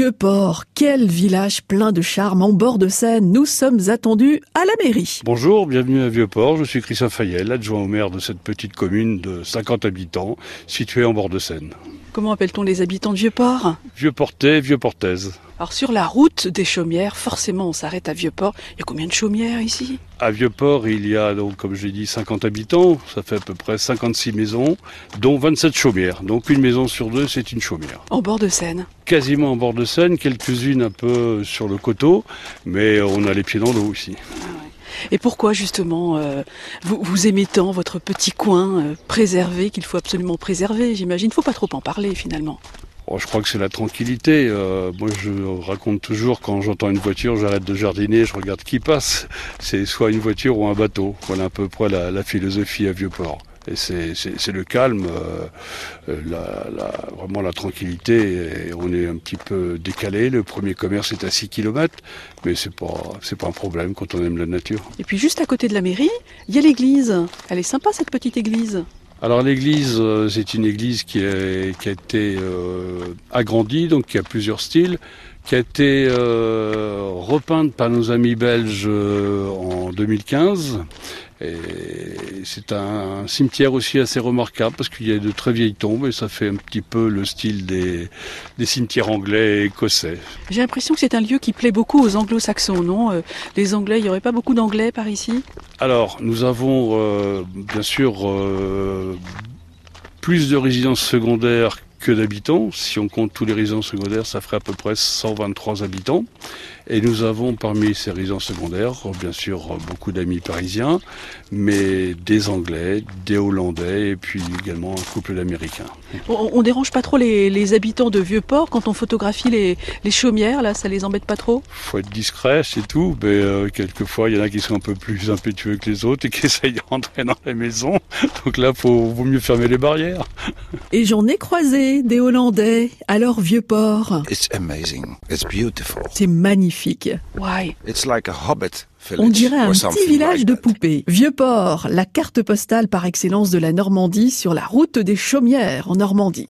Vieux-Port, quel village plein de charme en bord de Seine. Nous sommes attendus à la mairie. Bonjour, bienvenue à Vieux-Port. Je suis Christophe Fayel, adjoint au maire de cette petite commune de 50 habitants, située en bord de Seine. Comment appelle-t-on les habitants de Vieux-Port? Vieux-Portais, Vieux-Portaise. Alors sur la route des chaumières, forcément on s'arrête à Vieux-Port. Il y a combien de chaumières ici? À Vieux-Port, il y a donc, comme j'ai dit, 50 habitants. Ça fait à peu près 56 maisons, dont 27 chaumières. Donc une maison sur deux, c'est une chaumière. En bord de Seine Quasiment en bord de Seine, quelques-unes un peu sur le coteau, mais on a les pieds dans l'eau aussi. Et pourquoi justement euh, vous, vous, aimez tant votre petit coin euh, préservé qu'il faut absolument préserver? J'imagine. Il ne faut pas trop en parler finalement. Oh, je crois que c'est la tranquillité. Euh, moi, je raconte toujours quand j'entends une voiture, j'arrête de jardiner, je regarde qui passe. C'est soit une voiture ou un bateau. Voilà à peu près la, philosophie à Vieux-Port. Et c'est le calme, euh, la, vraiment la tranquillité. On est un petit peu décalé. Le premier commerce est à 6 km, mais c'est pas pas un problème quand on aime la nature. Et puis juste à côté de la mairie, il y a l'église. Elle est sympa cette petite église. Alors l'église, euh, c'est une église qui a, été euh, agrandie, donc qui a plusieurs styles, qui a été euh, repeinte par nos amis belges en 2015. Et c'est un, cimetière aussi assez remarquable parce qu'il y a de très vieilles tombes et ça fait un petit peu le style des, des cimetières anglais et écossais. J'ai l'impression que c'est un lieu qui plaît beaucoup aux anglo-saxons, non? Euh, Les anglais, il n'y aurait pas beaucoup d'anglais par ici? Alors, nous avons euh, bien sûr euh, plus de résidences secondaires que d'habitants. Si on compte tous les résidents secondaires, ça ferait à peu près 123 habitants. Et nous avons parmi ces résidents secondaires, bien sûr, beaucoup d'amis parisiens, mais des Anglais, des Hollandais et puis également un couple d'Américains. On, on, dérange pas trop les, les habitants de Vieux-Port quand on photographie les, les, chaumières, là, ça les embête pas trop? Faut être discret, c'est tout, mais euh, quelquefois il y en a qui sont un peu plus impétueux que les autres et qui essayent de rentrer dans les maisons. Donc là, faut vaut mieux fermer les barrières. Et j'en ai croisé des Hollandais à leur Vieux-Port. It's amazing. It's beautiful. C'est magnifique. Why? It's like a hobbit On dirait un petit village like de poupées. Vieux-Port, la carte postale par excellence de la Normandie sur la route des Chaumières en Normandie.